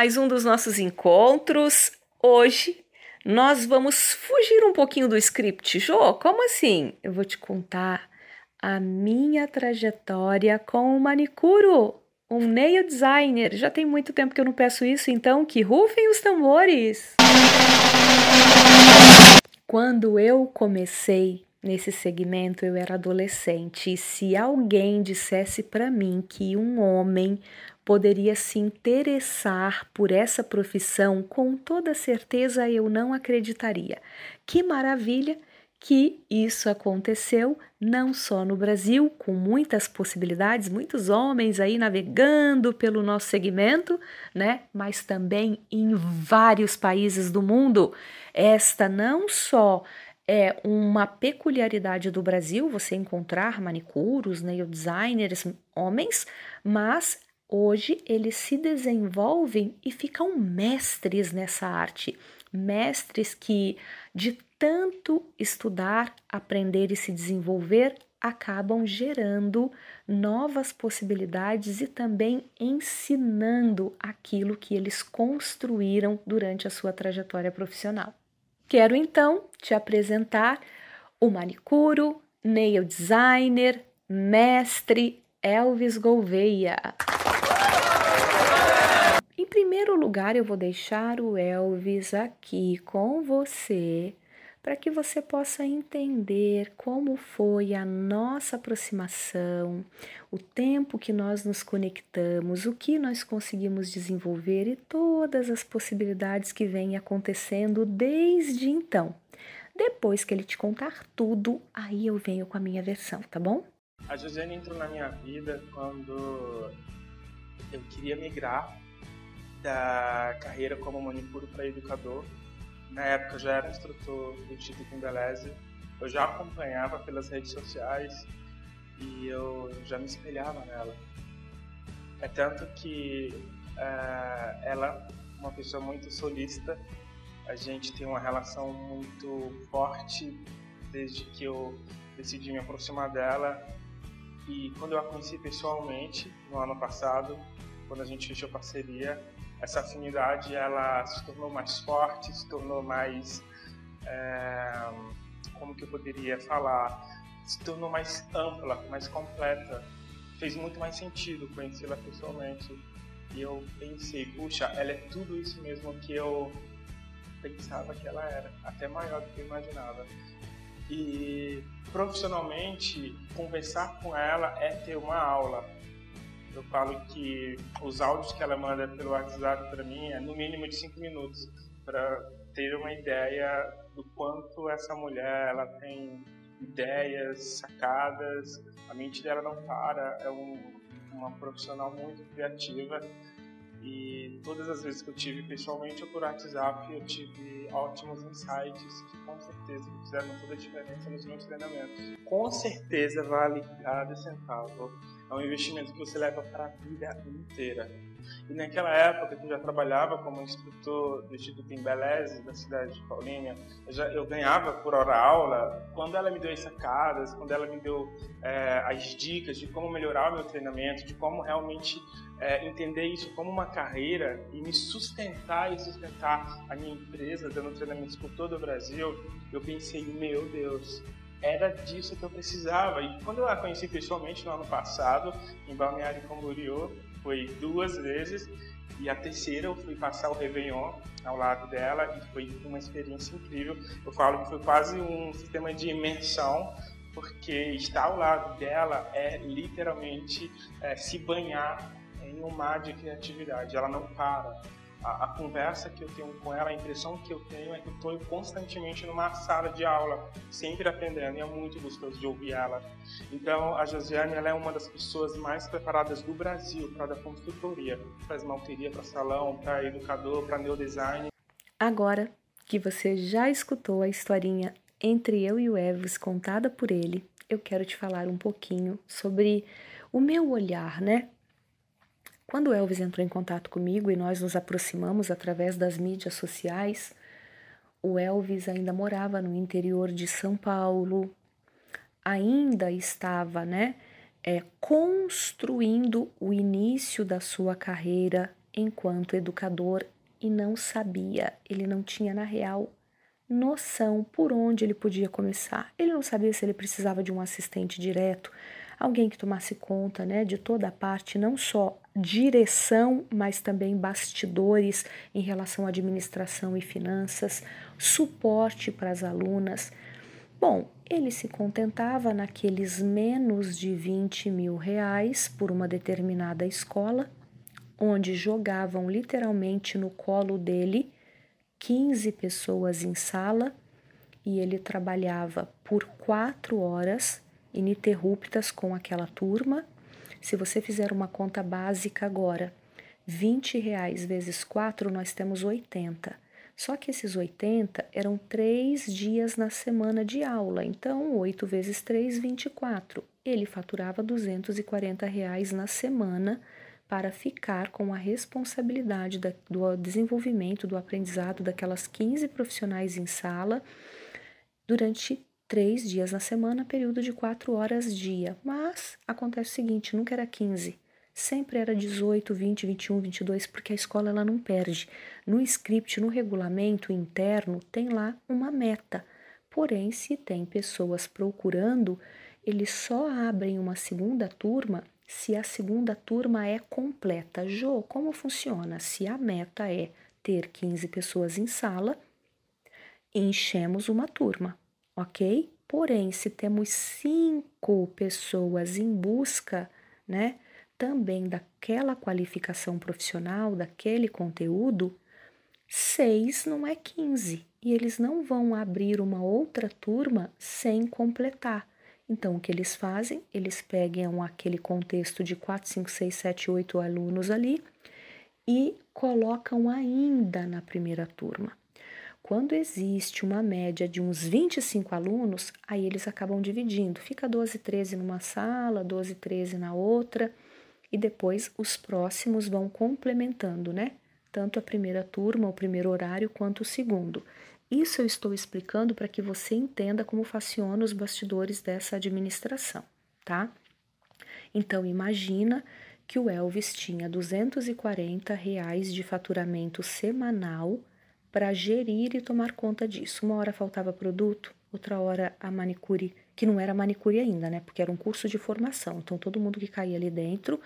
mais um dos nossos encontros. Hoje nós vamos fugir um pouquinho do script. Jô, como assim? Eu vou te contar a minha trajetória com o manicuro, um nail designer. Já tem muito tempo que eu não peço isso, então que rufem os tambores. Quando eu comecei nesse segmento, eu era adolescente, e se alguém dissesse para mim que um homem poderia se interessar por essa profissão, com toda certeza eu não acreditaria. Que maravilha que isso aconteceu não só no Brasil, com muitas possibilidades, muitos homens aí navegando pelo nosso segmento, né? Mas também em vários países do mundo. Esta não só é uma peculiaridade do Brasil você encontrar manicuros, nail designers, homens, mas Hoje eles se desenvolvem e ficam mestres nessa arte, mestres que, de tanto estudar, aprender e se desenvolver, acabam gerando novas possibilidades e também ensinando aquilo que eles construíram durante a sua trajetória profissional. Quero então te apresentar o manicuro, nail designer, mestre Elvis Gouveia primeiro lugar, eu vou deixar o Elvis aqui com você para que você possa entender como foi a nossa aproximação, o tempo que nós nos conectamos, o que nós conseguimos desenvolver e todas as possibilidades que vêm acontecendo desde então. Depois que ele te contar tudo, aí eu venho com a minha versão, tá bom? A Josiane entrou na minha vida quando eu queria migrar da carreira como manicure para educador. Na época eu já era instrutor do Instituto Embeleze, eu já acompanhava pelas redes sociais e eu já me espelhava nela. É tanto que uh, ela, uma pessoa muito solista, a gente tem uma relação muito forte desde que eu decidi me aproximar dela. E quando eu a conheci pessoalmente, no ano passado, quando a gente fechou parceria, essa afinidade ela se tornou mais forte, se tornou mais, é, como que eu poderia falar, se tornou mais ampla, mais completa. Fez muito mais sentido conhecê-la pessoalmente. E eu pensei, puxa, ela é tudo isso mesmo que eu pensava que ela era, até maior do que eu imaginava. E profissionalmente, conversar com ela é ter uma aula, eu falo que os áudios que ela manda pelo WhatsApp para mim é no mínimo de cinco minutos para ter uma ideia do quanto essa mulher ela tem ideias, sacadas, a mente dela não para, é um, uma profissional muito criativa e todas as vezes que eu tive pessoalmente ou por WhatsApp eu tive ótimos insights que com certeza fizeram toda a diferença nos meus treinamentos. Com certeza vale cada centavo é um investimento que você leva para a vida inteira. E naquela época que eu já trabalhava como instrutor do Instituto em Beleze, da cidade de Paulínia, eu, já, eu ganhava por hora aula. Quando ela me deu as sacadas, quando ela me deu é, as dicas de como melhorar o meu treinamento, de como realmente é, entender isso como uma carreira e me sustentar e sustentar a minha empresa, dando treinamentos por todo o Brasil, eu pensei, meu Deus, era disso que eu precisava. E quando eu a conheci pessoalmente no ano passado, em Balneário Camboriú, foi duas vezes, e a terceira eu fui passar o Réveillon ao lado dela e foi uma experiência incrível. Eu falo que foi quase um sistema de imersão, porque estar ao lado dela é literalmente é, se banhar em um mar de criatividade. Ela não para a, a, conversa que eu tenho com ela, a impressão que eu tenho é que eu estou constantemente numa sala de aula, sempre aprendendo, e é muito gostoso de ouvir ela. Então, a Josiane ela é uma das pessoas mais preparadas do Brasil para dar consultoria, para esmalteria, para salão, para educador, para neodesign. Agora que você já escutou a historinha entre eu e o Evos contada por ele, eu quero te falar um pouquinho sobre o meu olhar, né, quando Elvis entrou em contato comigo e nós nos aproximamos através das mídias sociais, o Elvis ainda morava no interior de São Paulo, ainda estava, né, é, construindo o início da sua carreira enquanto educador e não sabia, ele não tinha na real noção por onde ele podia começar. Ele não sabia se ele precisava de um assistente direto, alguém que tomasse conta, né, de toda a parte, não só direção, mas também bastidores em relação à administração e finanças, suporte para as alunas. Bom, ele se contentava naqueles menos de 20 mil reais por uma determinada escola, onde jogavam literalmente no colo dele 15 pessoas em sala e ele trabalhava por quatro horas ininterruptas com aquela turma. Se você fizer uma conta básica agora, 20 reais vezes 4, nós temos 80. Só que esses 80 eram três dias na semana de aula, então 8 vezes 3, 24. Ele faturava 240 reais na semana para ficar com a responsabilidade da, do desenvolvimento, do aprendizado daquelas 15 profissionais em sala durante três dias na semana, período de quatro horas dia. Mas acontece o seguinte, nunca era 15, sempre era 18, 20, 21, 22, porque a escola ela não perde. No script, no regulamento interno, tem lá uma meta. Porém, se tem pessoas procurando, eles só abrem uma segunda turma se a segunda turma é completa. Jo, como funciona? Se a meta é ter 15 pessoas em sala, enchemos uma turma, ok? Porém, se temos cinco pessoas em busca, né, também daquela qualificação profissional, daquele conteúdo, seis não é 15 e eles não vão abrir uma outra turma sem completar. Então, o que eles fazem? Eles pegam aquele contexto de 4, 5, 6, 7, 8 alunos ali e colocam ainda na primeira turma. Quando existe uma média de uns 25 alunos, aí eles acabam dividindo. Fica 12, 13 numa sala, 12, 13 na outra, e depois os próximos vão complementando, né? Tanto a primeira turma, o primeiro horário, quanto o segundo. Isso eu estou explicando para que você entenda como funciona os bastidores dessa administração, tá? Então imagina que o Elvis tinha 240 reais de faturamento semanal para gerir e tomar conta disso. Uma hora faltava produto, outra hora a manicure, que não era manicure ainda, né? Porque era um curso de formação. Então todo mundo que caía ali dentro,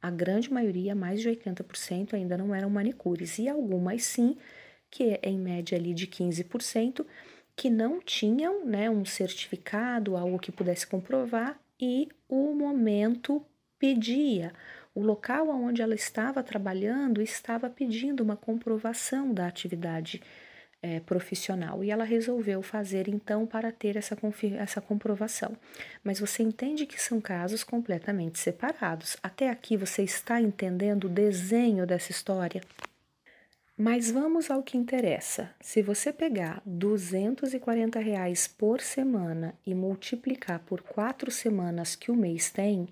a grande maioria, mais de 80%, ainda não eram manicures. E algumas sim, que é em média ali de 15%, que não tinham né, um certificado, algo que pudesse comprovar, e o momento pedia. O local onde ela estava trabalhando estava pedindo uma comprovação da atividade é, profissional e ela resolveu fazer então para ter essa, essa comprovação. Mas você entende que são casos completamente separados. Até aqui você está entendendo o desenho dessa história? Mas vamos ao que interessa. Se você pegar 240 reais por semana e multiplicar por quatro semanas que o mês tem,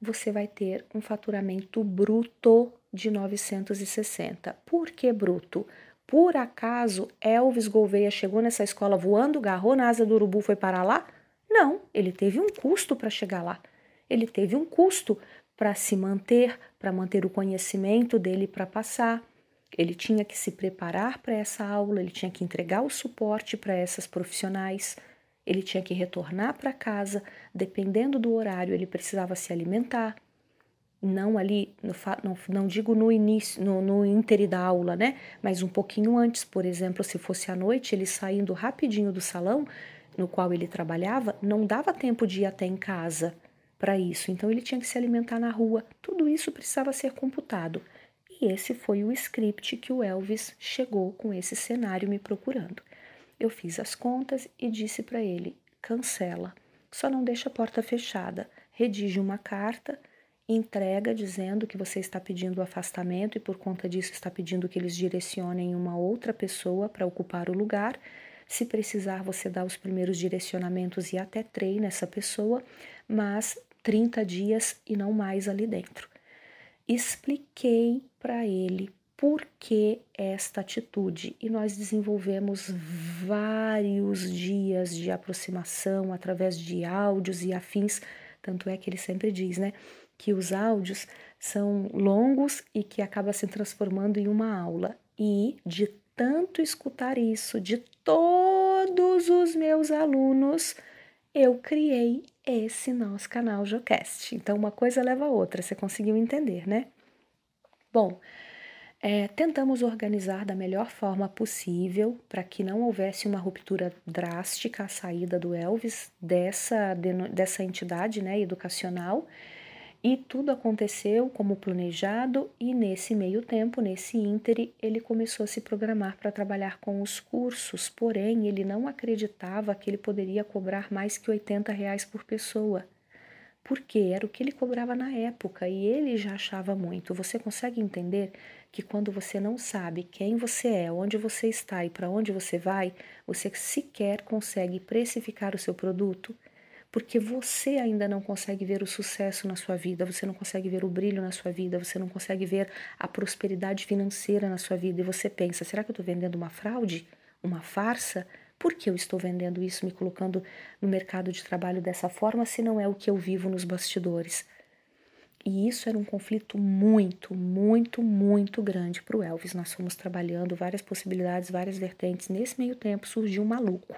você vai ter um faturamento bruto de 960. Por que bruto? Por acaso Elvis Gouveia chegou nessa escola voando, garrou na asa do urubu, foi parar lá? Não, ele teve um custo para chegar lá. Ele teve um custo para se manter, para manter o conhecimento dele para passar ele tinha que se preparar para essa aula, ele tinha que entregar o suporte para essas profissionais, ele tinha que retornar para casa, dependendo do horário, ele precisava se alimentar. Não ali, não, não digo no início, no, no inter da aula, né? Mas um pouquinho antes, por exemplo, se fosse à noite, ele saindo rapidinho do salão no qual ele trabalhava, não dava tempo de ir até em casa para isso. Então ele tinha que se alimentar na rua. Tudo isso precisava ser computado. E esse foi o script que o Elvis chegou com esse cenário me procurando. Eu fiz as contas e disse para ele: cancela, só não deixa a porta fechada, redige uma carta, entrega dizendo que você está pedindo afastamento e por conta disso está pedindo que eles direcionem uma outra pessoa para ocupar o lugar. Se precisar, você dá os primeiros direcionamentos e até treina essa pessoa, mas 30 dias e não mais ali dentro expliquei para ele por que esta atitude e nós desenvolvemos vários dias de aproximação através de áudios e afins. Tanto é que ele sempre diz, né, que os áudios são longos e que acaba se transformando em uma aula. E de tanto escutar isso de todos os meus alunos, eu criei esse nosso canal Jocast. Então, uma coisa leva a outra, você conseguiu entender, né? Bom, é, tentamos organizar da melhor forma possível para que não houvesse uma ruptura drástica à saída do Elvis dessa, dessa entidade né, educacional e tudo aconteceu como planejado, e nesse meio tempo, nesse íntere, ele começou a se programar para trabalhar com os cursos, porém ele não acreditava que ele poderia cobrar mais que 80 reais por pessoa. Porque era o que ele cobrava na época e ele já achava muito. Você consegue entender que quando você não sabe quem você é, onde você está e para onde você vai, você sequer consegue precificar o seu produto? porque você ainda não consegue ver o sucesso na sua vida, você não consegue ver o brilho na sua vida, você não consegue ver a prosperidade financeira na sua vida e você pensa: será que eu estou vendendo uma fraude? Uma farsa? Por que eu estou vendendo isso, me colocando no mercado de trabalho dessa forma, se não é o que eu vivo nos bastidores? E isso era um conflito muito, muito, muito grande para o Elvis. Nós fomos trabalhando várias possibilidades, várias vertentes. Nesse meio tempo surgiu um maluco.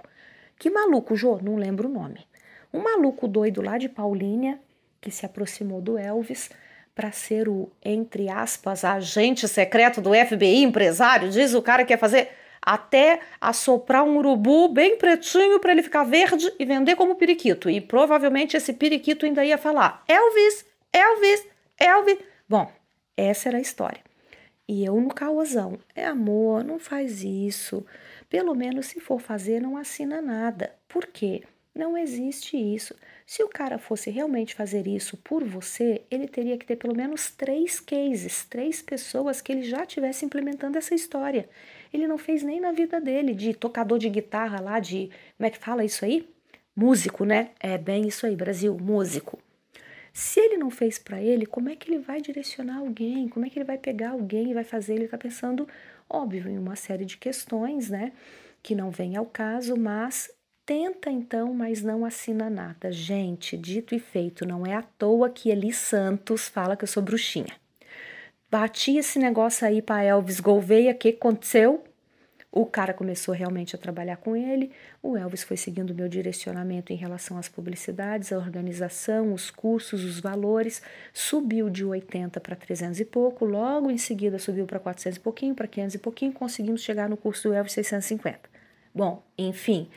Que maluco, Jô? Não lembro o nome. Um maluco doido lá de Paulínia que se aproximou do Elvis para ser o, entre aspas, agente secreto do FBI, empresário, diz o cara que ia fazer até assoprar um urubu bem pretinho para ele ficar verde e vender como periquito. E provavelmente esse periquito ainda ia falar: Elvis, Elvis, Elvis. Bom, essa era a história. E eu no caosão: é amor, não faz isso. Pelo menos se for fazer, não assina nada. Por quê? Não existe isso. Se o cara fosse realmente fazer isso por você, ele teria que ter pelo menos três cases, três pessoas que ele já estivesse implementando essa história. Ele não fez nem na vida dele, de tocador de guitarra lá, de. Como é que fala isso aí? Músico, né? É bem isso aí, Brasil, músico. Se ele não fez para ele, como é que ele vai direcionar alguém? Como é que ele vai pegar alguém e vai fazer? Ele está pensando, óbvio, em uma série de questões, né? Que não vem ao caso, mas Tenta então, mas não assina nada. Gente, dito e feito, não é à toa que Eli Santos fala que eu sou bruxinha. Bati esse negócio aí para Elvis Gouveia, o que aconteceu? O cara começou realmente a trabalhar com ele. O Elvis foi seguindo o meu direcionamento em relação às publicidades, a organização, os cursos, os valores. Subiu de 80 para 300 e pouco. Logo em seguida subiu para 400 e pouquinho, para 500 e pouquinho. Conseguimos chegar no curso do Elvis 650. Bom, enfim,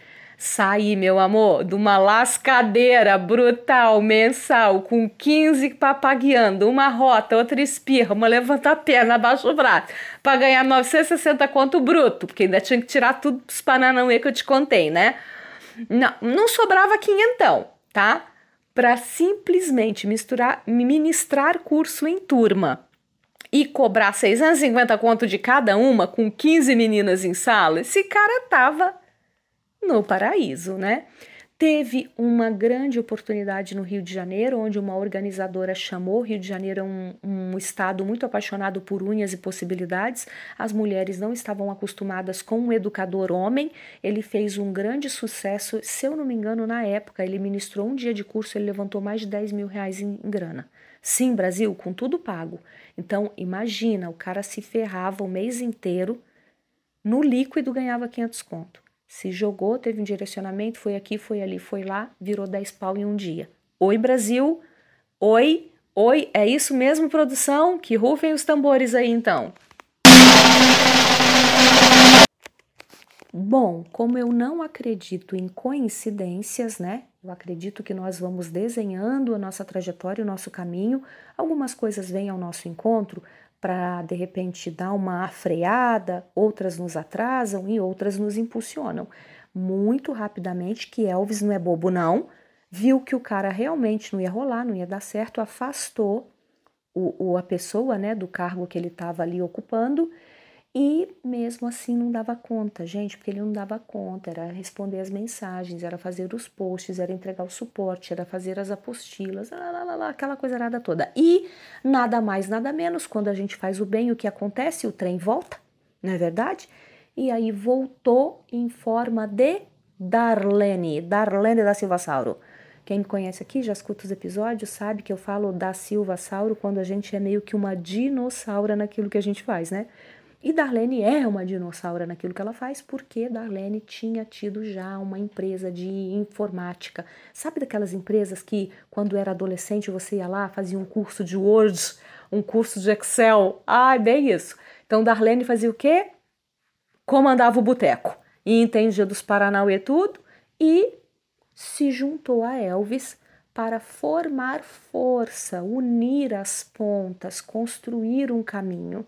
Saí, meu amor, de uma lascadeira brutal mensal com 15 papagueando, uma rota, outra espirra, uma levanta a perna, abaixa o braço, para ganhar 960 conto bruto, porque ainda tinha que tirar tudo dos pananauê que eu te contei, né? Não, não sobrava quinhentão, tá? Para simplesmente misturar, ministrar curso em turma e cobrar 650 conto de cada uma com 15 meninas em sala, esse cara tava no paraíso, né? Teve uma grande oportunidade no Rio de Janeiro, onde uma organizadora chamou. Rio de Janeiro é um, um, estado muito apaixonado por unhas e possibilidades. As mulheres não estavam acostumadas com um educador homem. Ele fez um grande sucesso. Se eu não me engano, na época, ele ministrou um dia de curso, ele levantou mais de 10 mil reais em, em grana. Sim, Brasil, com tudo pago. Então, imagina, o cara se ferrava o mês inteiro, no líquido ganhava 500 conto. Se jogou, teve um direcionamento, foi aqui, foi ali, foi lá, virou 10 pau em um dia. Oi, Brasil! Oi, oi, é isso mesmo, produção? Que rufem os tambores aí então. Bom, como eu não acredito em coincidências, né? Eu acredito que nós vamos desenhando a nossa trajetória, o nosso caminho. Algumas coisas vêm ao nosso encontro, para de repente dar uma freada, outras nos atrasam e outras nos impulsionam. Muito rapidamente, que Elvis não é bobo, não, viu que o cara realmente não ia rolar, não ia dar certo, afastou o, o a pessoa né, do cargo que ele estava ali ocupando e mesmo assim não dava conta, gente, porque ele não dava conta, era responder as mensagens, era fazer os posts, era entregar o suporte, era fazer as apostilas, lá, lá, lá, aquela coisa nada toda. E nada mais, nada menos, quando a gente faz o bem, o que acontece? O trem volta, não é verdade? E aí voltou em forma de Darlene, Darlene da Silva Sauro. Quem me conhece aqui, já escuta os episódios, sabe que eu falo da Silva Sauro quando a gente é meio que uma dinossauro naquilo que a gente faz, né? E Darlene é uma dinossauro naquilo que ela faz, porque Darlene tinha tido já uma empresa de informática. Sabe daquelas empresas que, quando era adolescente, você ia lá, fazia um curso de Word, um curso de Excel? Ah, bem isso. Então, Darlene fazia o quê? Comandava o boteco. E entendia dos Paranauê tudo e se juntou a Elvis para formar força, unir as pontas, construir um caminho.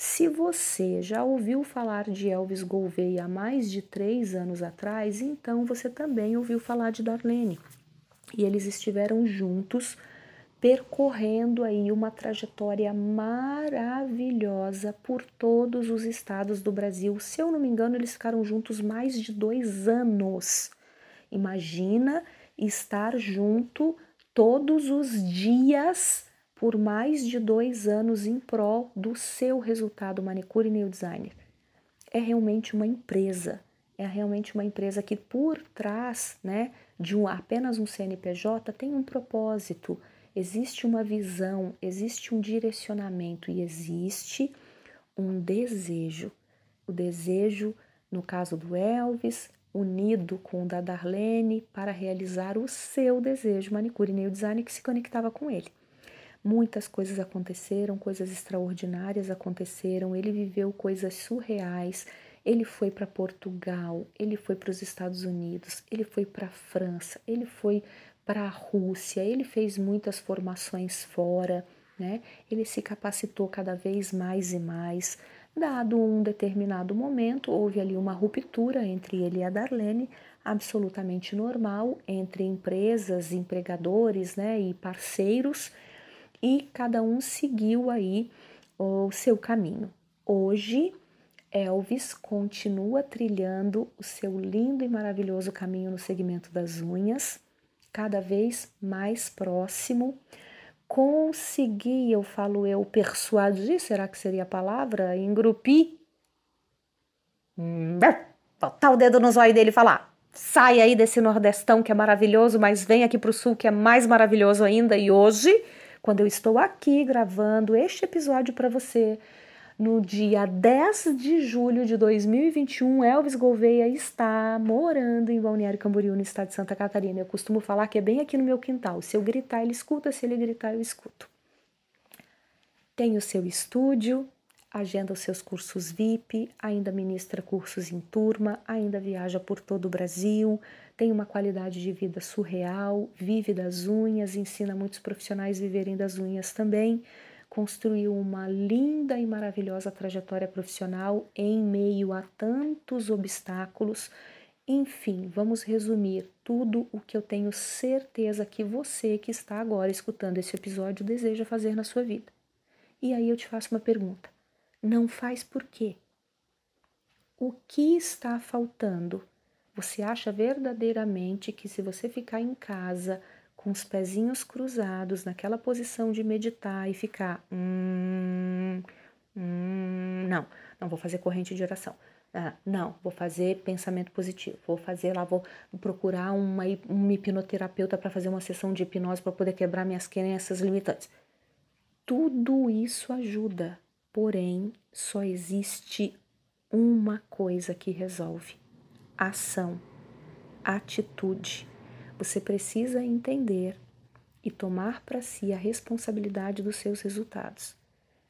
Se você já ouviu falar de Elvis Gouveia há mais de três anos atrás, então você também ouviu falar de Darlene. E eles estiveram juntos percorrendo aí uma trajetória maravilhosa por todos os estados do Brasil. Se eu não me engano, eles ficaram juntos mais de dois anos. Imagina estar junto todos os dias por mais de dois anos em prol do seu resultado manicure nail designer. É realmente uma empresa, é realmente uma empresa que por trás, né, de um, apenas um CNPJ tem um propósito, existe uma visão, existe um direcionamento e existe um desejo. O desejo, no caso do Elvis, unido com o da Darlene para realizar o seu desejo manicure nail design que se conectava com ele. Muitas coisas aconteceram, coisas extraordinárias aconteceram. Ele viveu coisas surreais. Ele foi para Portugal, ele foi para os Estados Unidos, ele foi para a França, ele foi para a Rússia, ele fez muitas formações fora, né? Ele se capacitou cada vez mais e mais. Dado um determinado momento, houve ali uma ruptura entre ele e a Darlene, absolutamente normal, entre empresas, empregadores né, e parceiros e cada um seguiu aí o seu caminho. Hoje, Elvis continua trilhando o seu lindo e maravilhoso caminho no segmento das unhas, cada vez mais próximo. Consegui, eu falo eu, persuadir, será que seria a palavra? Engrupir? Hum, botar o dedo no zóio dele e falar: sai aí desse Nordestão que é maravilhoso, mas vem aqui para o Sul que é mais maravilhoso ainda. E hoje quando eu estou aqui gravando este episódio para você. No dia 10 de julho de 2021, Elvis Gouveia está morando em Balneário Camboriú, no estado de Santa Catarina. Eu costumo falar que é bem aqui no meu quintal. Se eu gritar, ele escuta, se ele gritar, eu escuto. Tem o seu estúdio, agenda os seus cursos VIP, ainda ministra cursos em turma, ainda viaja por todo o Brasil, tem uma qualidade de vida surreal, vive das unhas, ensina muitos profissionais a viverem das unhas também. Construiu uma linda e maravilhosa trajetória profissional em meio a tantos obstáculos. Enfim, vamos resumir tudo o que eu tenho certeza que você que está agora escutando esse episódio deseja fazer na sua vida. E aí eu te faço uma pergunta: não faz por quê? O que está faltando? Você acha verdadeiramente que se você ficar em casa com os pezinhos cruzados, naquela posição de meditar e ficar, hum, hum, não, não vou fazer corrente de oração. Ah, não, vou fazer pensamento positivo. Vou fazer lá, vou procurar uma, um hipnoterapeuta para fazer uma sessão de hipnose para poder quebrar minhas crenças limitantes. Tudo isso ajuda, porém, só existe uma coisa que resolve ação, atitude. Você precisa entender e tomar para si a responsabilidade dos seus resultados.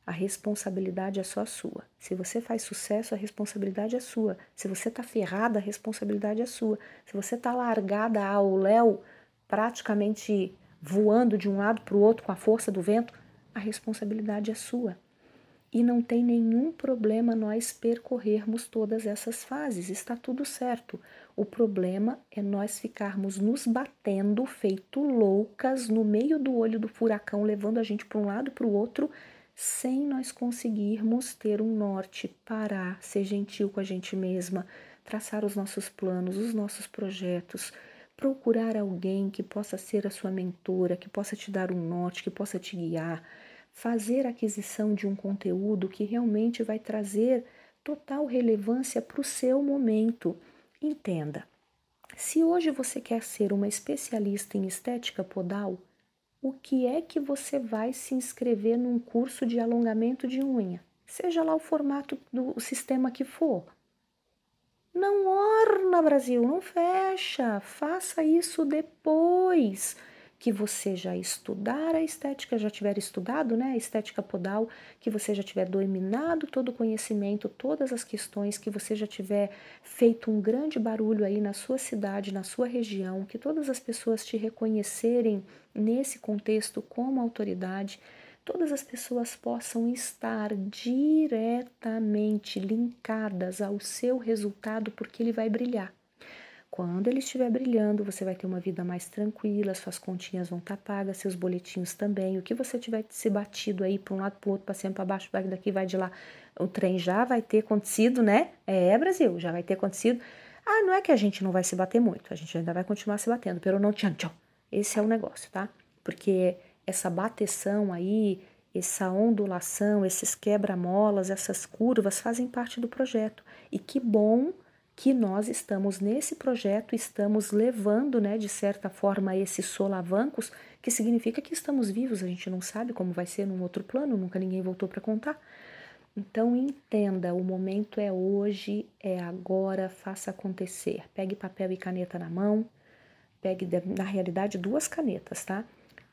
A responsabilidade é só sua. Se você faz sucesso, a responsabilidade é sua. Se você está ferrada, a responsabilidade é sua. Se você está largada ao léu, praticamente voando de um lado para o outro com a força do vento, a responsabilidade é sua. E não tem nenhum problema nós percorrermos todas essas fases, está tudo certo. O problema é nós ficarmos nos batendo, feito loucas, no meio do olho do furacão, levando a gente para um lado para o outro, sem nós conseguirmos ter um norte, parar, ser gentil com a gente mesma, traçar os nossos planos, os nossos projetos, procurar alguém que possa ser a sua mentora, que possa te dar um norte, que possa te guiar fazer aquisição de um conteúdo que realmente vai trazer total relevância para o seu momento. Entenda, Se hoje você quer ser uma especialista em estética podal, o que é que você vai se inscrever num curso de alongamento de unha? Seja lá o formato do sistema que for. Não orna, Brasil, não fecha. Faça isso depois que você já estudar a estética, já tiver estudado, né, a estética podal, que você já tiver dominado todo o conhecimento, todas as questões, que você já tiver feito um grande barulho aí na sua cidade, na sua região, que todas as pessoas te reconhecerem nesse contexto como autoridade, todas as pessoas possam estar diretamente linkadas ao seu resultado, porque ele vai brilhar. Quando ele estiver brilhando, você vai ter uma vida mais tranquila, suas continhas vão estar tá pagas, seus boletinhos também. O que você tiver se batido aí para um lado, para o outro, cima, para baixo, vai daqui, vai de lá, o trem já vai ter acontecido, né? É, Brasil, já vai ter acontecido. Ah, não é que a gente não vai se bater muito, a gente ainda vai continuar se batendo, pelo não tchan tchau. Esse é o negócio, tá? Porque essa bateção aí, essa ondulação, esses quebra-molas, essas curvas fazem parte do projeto. E que bom que nós estamos nesse projeto, estamos levando, né, de certa forma, esses solavancos, que significa que estamos vivos, a gente não sabe como vai ser num outro plano, nunca ninguém voltou para contar. Então entenda, o momento é hoje, é agora, faça acontecer. Pegue papel e caneta na mão, pegue, na realidade, duas canetas, tá?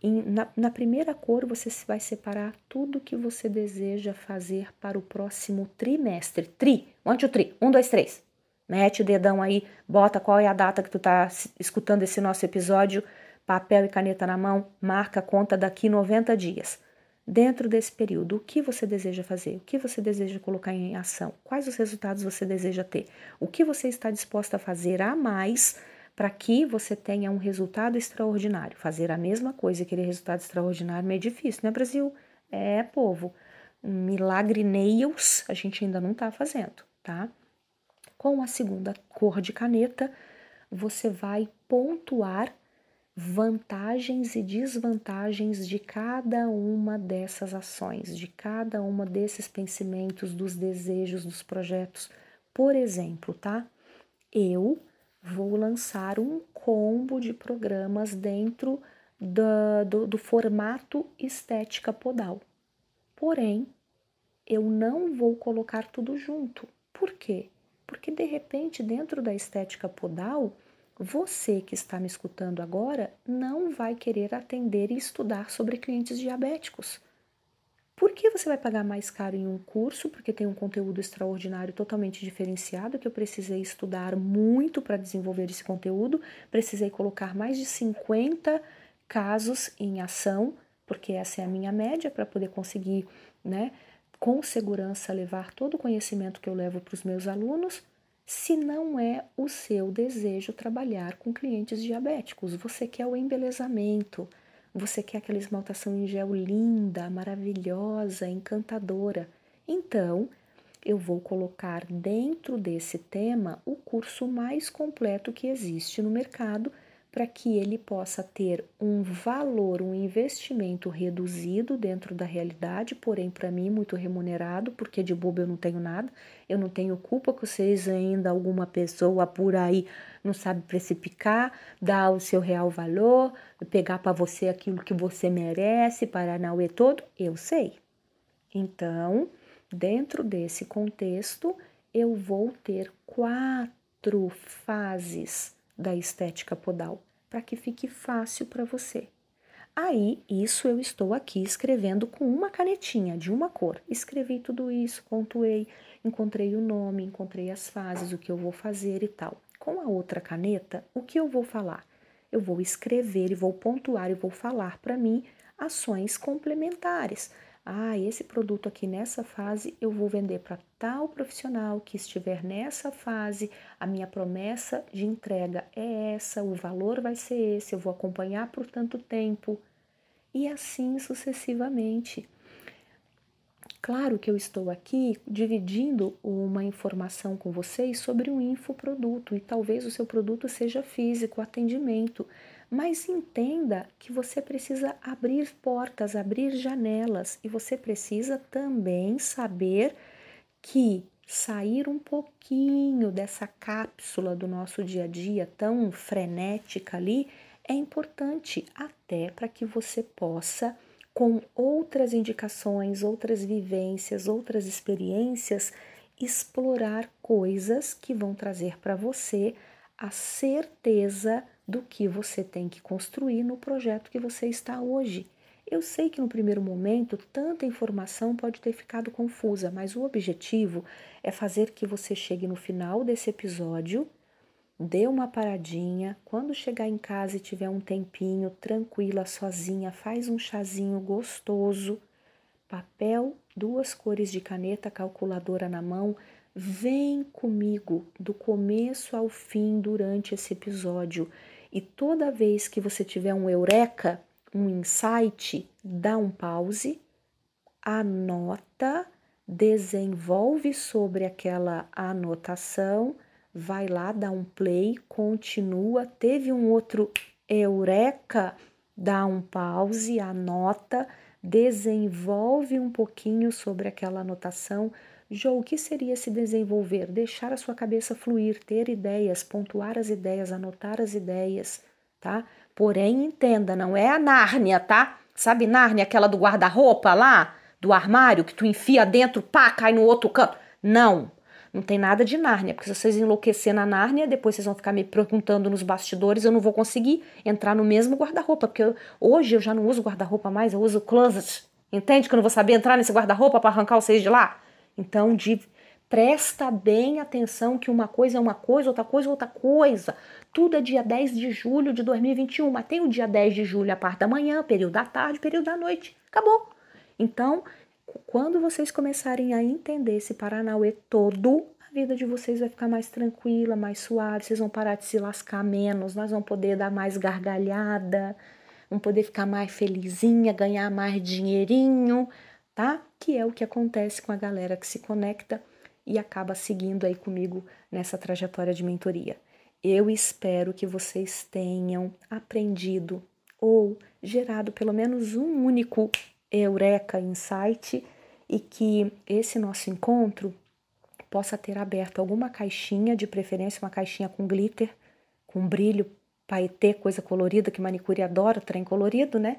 Na, na primeira cor, você vai separar tudo que você deseja fazer para o próximo trimestre. Tri, one, two, three, um, dois, três. Mete o dedão aí, bota qual é a data que tu tá escutando esse nosso episódio, papel e caneta na mão, marca a conta daqui 90 dias. Dentro desse período, o que você deseja fazer? O que você deseja colocar em ação? Quais os resultados você deseja ter? O que você está disposta a fazer a mais para que você tenha um resultado extraordinário? Fazer a mesma coisa e querer resultado extraordinário é difícil, né, Brasil? É, povo. Milagre nails a gente ainda não está fazendo, tá? Com a segunda cor de caneta, você vai pontuar vantagens e desvantagens de cada uma dessas ações, de cada uma desses pensamentos, dos desejos, dos projetos. Por exemplo, tá? Eu vou lançar um combo de programas dentro do, do, do formato estética podal. Porém, eu não vou colocar tudo junto. Por quê? Porque de repente, dentro da estética podal, você que está me escutando agora não vai querer atender e estudar sobre clientes diabéticos. Por que você vai pagar mais caro em um curso? Porque tem um conteúdo extraordinário totalmente diferenciado que eu precisei estudar muito para desenvolver esse conteúdo. Precisei colocar mais de 50 casos em ação, porque essa é a minha média para poder conseguir, né, com segurança levar todo o conhecimento que eu levo para os meus alunos, se não é o seu desejo trabalhar com clientes diabéticos. Você quer o embelezamento, você quer aquela esmaltação em gel linda, maravilhosa, encantadora. Então, eu vou colocar dentro desse tema o curso mais completo que existe no mercado para que ele possa ter um valor, um investimento reduzido dentro da realidade, porém para mim muito remunerado, porque de bobo eu não tenho nada, eu não tenho culpa que vocês ainda alguma pessoa por aí não sabe precipicar, dar o seu real valor, pegar para você aquilo que você merece, Paranauê todo, eu sei. Então, dentro desse contexto, eu vou ter quatro fases da estética podal, para que fique fácil para você. Aí, isso eu estou aqui escrevendo com uma canetinha de uma cor. Escrevi tudo isso, pontuei, encontrei o nome, encontrei as fases, o que eu vou fazer e tal. Com a outra caneta, o que eu vou falar? Eu vou escrever e vou pontuar e vou falar para mim ações complementares. Ah, esse produto aqui nessa fase eu vou vender para tal profissional que estiver nessa fase. A minha promessa de entrega é essa, o valor vai ser esse, eu vou acompanhar por tanto tempo. E assim sucessivamente. Claro que eu estou aqui dividindo uma informação com vocês sobre um infoproduto e talvez o seu produto seja físico, atendimento, mas entenda que você precisa abrir portas, abrir janelas. E você precisa também saber que sair um pouquinho dessa cápsula do nosso dia a dia tão frenética ali é importante até para que você possa, com outras indicações, outras vivências, outras experiências, explorar coisas que vão trazer para você a certeza do que você tem que construir no projeto que você está hoje. Eu sei que no primeiro momento tanta informação pode ter ficado confusa, mas o objetivo é fazer que você chegue no final desse episódio, dê uma paradinha, quando chegar em casa e tiver um tempinho tranquila, sozinha, faz um chazinho gostoso, papel, duas cores de caneta, calculadora na mão, vem comigo do começo ao fim durante esse episódio. E toda vez que você tiver um eureka, um insight, dá um pause, anota, desenvolve sobre aquela anotação, vai lá, dá um play, continua. Teve um outro eureka, dá um pause, anota, desenvolve um pouquinho sobre aquela anotação. Jo, o que seria se desenvolver? Deixar a sua cabeça fluir, ter ideias, pontuar as ideias, anotar as ideias, tá? Porém, entenda, não é a Nárnia, tá? Sabe Nárnia, aquela do guarda-roupa lá, do armário, que tu enfia dentro, pá, cai no outro canto. Não, não tem nada de Nárnia, porque se vocês enlouquecer na Nárnia, depois vocês vão ficar me perguntando nos bastidores, eu não vou conseguir entrar no mesmo guarda-roupa, porque eu, hoje eu já não uso guarda-roupa mais, eu uso closet. Entende que eu não vou saber entrar nesse guarda-roupa para arrancar vocês de lá? Então, de Presta bem atenção que uma coisa é uma coisa, outra coisa é outra coisa. Tudo é dia 10 de julho de 2021, mas tem o dia 10 de julho a parte da manhã, período da tarde, período da noite. Acabou. Então, quando vocês começarem a entender esse Paranauê todo, a vida de vocês vai ficar mais tranquila, mais suave, vocês vão parar de se lascar menos, nós vamos poder dar mais gargalhada, vamos poder ficar mais felizinha, ganhar mais dinheirinho, tá? Que é o que acontece com a galera que se conecta e acaba seguindo aí comigo nessa trajetória de mentoria. Eu espero que vocês tenham aprendido ou gerado pelo menos um único eureka insight e que esse nosso encontro possa ter aberto alguma caixinha, de preferência uma caixinha com glitter, com brilho, paetê, coisa colorida, que manicure adora, trem colorido, né?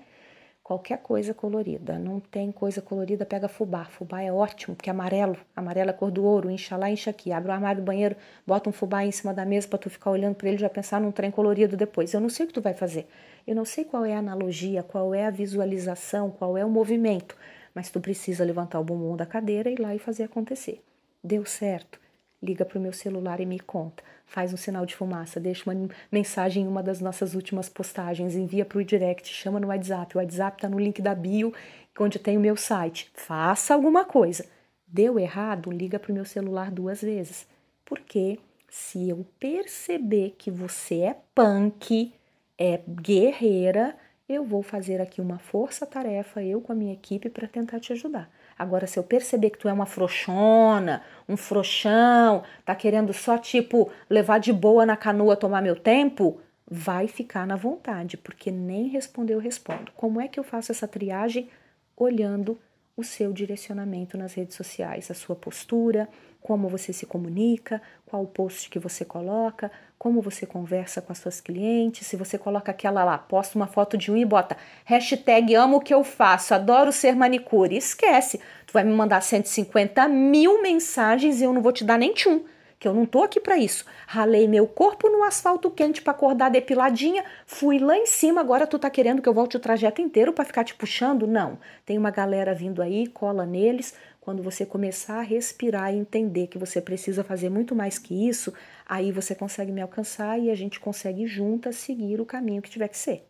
Qualquer coisa colorida. Não tem coisa colorida, pega fubá. Fubá é ótimo, porque é amarelo, amarelo é cor do ouro, incha lá, incha aqui. Abre o armário do banheiro, bota um fubá em cima da mesa para tu ficar olhando para ele e já pensar num trem colorido depois. Eu não sei o que tu vai fazer. Eu não sei qual é a analogia, qual é a visualização, qual é o movimento, mas tu precisa levantar o bumbum da cadeira e ir lá e fazer acontecer. Deu certo? Liga para o meu celular e me conta faz um sinal de fumaça, deixa uma mensagem em uma das nossas últimas postagens, envia para o direct, chama no WhatsApp. O WhatsApp está no link da bio, onde tem o meu site. Faça alguma coisa. Deu errado, liga para o meu celular duas vezes. Porque se eu perceber que você é punk, é guerreira, eu vou fazer aqui uma força-tarefa, eu com a minha equipe, para tentar te ajudar. Agora, se eu perceber que tu é uma frouxona, um frouxão, tá querendo só, tipo, levar de boa na canoa, tomar meu tempo, vai ficar na vontade, porque nem responder eu respondo. Como é que eu faço essa triagem? Olhando o seu direcionamento nas redes sociais, a sua postura, como você se comunica, qual o post que você coloca, como você conversa com as suas clientes, se você coloca aquela lá, posta uma foto de um e bota hashtag amo o que eu faço, adoro ser manicure, esquece, tu vai me mandar 150 mil mensagens e eu não vou te dar nem tchum, que eu não tô aqui para isso. Ralei meu corpo no asfalto quente para acordar depiladinha, fui lá em cima, agora tu tá querendo que eu volte o trajeto inteiro para ficar te puxando? Não. Tem uma galera vindo aí, cola neles, quando você começar a respirar e entender que você precisa fazer muito mais que isso, aí você consegue me alcançar e a gente consegue juntas seguir o caminho que tiver que ser.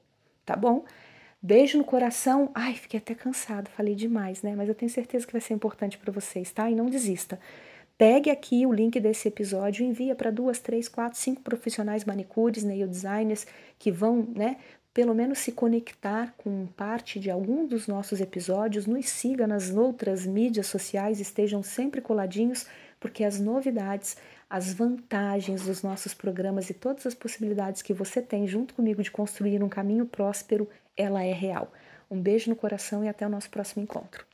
Tá bom? Beijo no coração. Ai, fiquei até cansado, falei demais, né? Mas eu tenho certeza que vai ser importante para vocês, tá? E não desista. Pegue aqui o link desse episódio envia para duas, três, quatro, cinco profissionais manicures, nail designers que vão, né, pelo menos se conectar com parte de algum dos nossos episódios, nos siga nas outras mídias sociais, estejam sempre coladinhos, porque as novidades, as vantagens dos nossos programas e todas as possibilidades que você tem junto comigo de construir um caminho próspero, ela é real. Um beijo no coração e até o nosso próximo encontro.